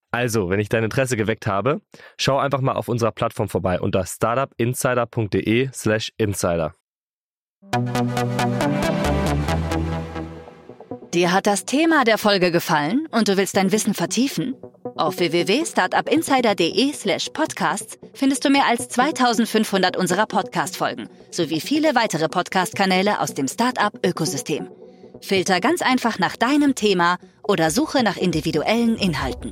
Also, wenn ich dein Interesse geweckt habe, schau einfach mal auf unserer Plattform vorbei unter startupinsider.de/slash insider. Dir hat das Thema der Folge gefallen und du willst dein Wissen vertiefen? Auf www.startupinsider.de slash podcasts findest du mehr als 2500 unserer Podcast-Folgen sowie viele weitere Podcast-Kanäle aus dem Startup-Ökosystem. Filter ganz einfach nach deinem Thema oder suche nach individuellen Inhalten.